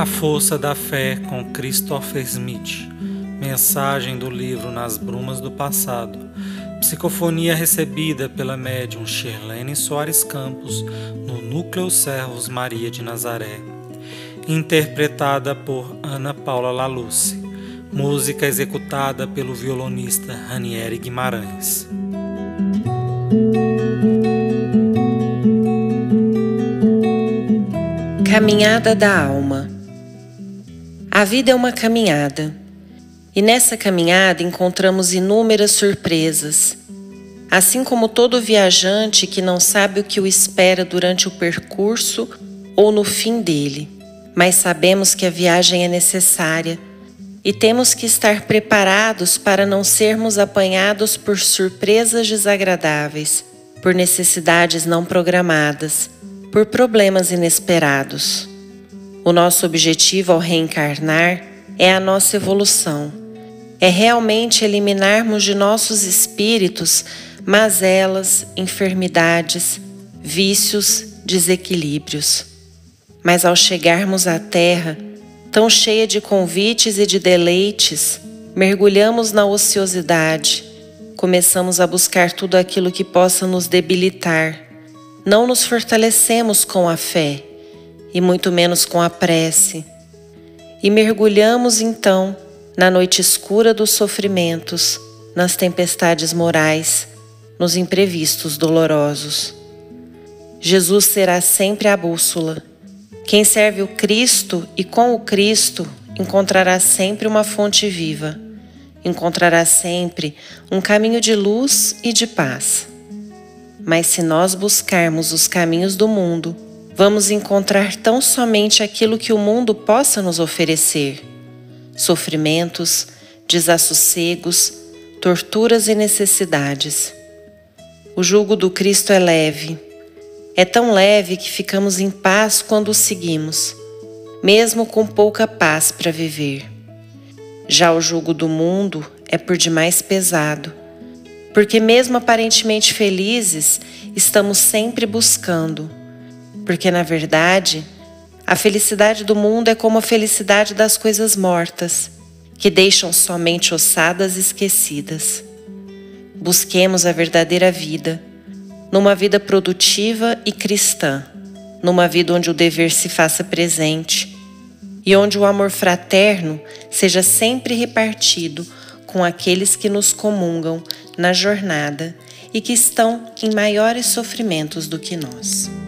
A Força da Fé com Christopher Smith. Mensagem do livro Nas Brumas do Passado. Psicofonia recebida pela médium Shirlene Soares Campos no Núcleo Servos Maria de Nazaré. Interpretada por Ana Paula Laluce. Música executada pelo violonista Ranieri Guimarães. Caminhada da Alma A vida é uma caminhada, e nessa caminhada encontramos inúmeras surpresas. Assim como todo viajante que não sabe o que o espera durante o percurso ou no fim dele, mas sabemos que a viagem é necessária e temos que estar preparados para não sermos apanhados por surpresas desagradáveis, por necessidades não programadas por problemas inesperados. O nosso objetivo ao reencarnar é a nossa evolução, é realmente eliminarmos de nossos espíritos mazelas, enfermidades, vícios, desequilíbrios. Mas ao chegarmos à Terra, tão cheia de convites e de deleites, mergulhamos na ociosidade, começamos a buscar tudo aquilo que possa nos debilitar. Não nos fortalecemos com a fé e muito menos com a prece. E mergulhamos então na noite escura dos sofrimentos, nas tempestades morais, nos imprevistos dolorosos. Jesus será sempre a bússola. Quem serve o Cristo e com o Cristo encontrará sempre uma fonte viva, encontrará sempre um caminho de luz e de paz. Mas se nós buscarmos os caminhos do mundo, vamos encontrar tão somente aquilo que o mundo possa nos oferecer: sofrimentos, desassossegos, torturas e necessidades. O jugo do Cristo é leve. É tão leve que ficamos em paz quando o seguimos, mesmo com pouca paz para viver. Já o jugo do mundo é por demais pesado porque, mesmo aparentemente felizes, estamos sempre buscando. Porque, na verdade, a felicidade do mundo é como a felicidade das coisas mortas, que deixam somente ossadas esquecidas. Busquemos a verdadeira vida, numa vida produtiva e cristã, numa vida onde o dever se faça presente e onde o amor fraterno seja sempre repartido com aqueles que nos comungam na jornada e que estão em maiores sofrimentos do que nós.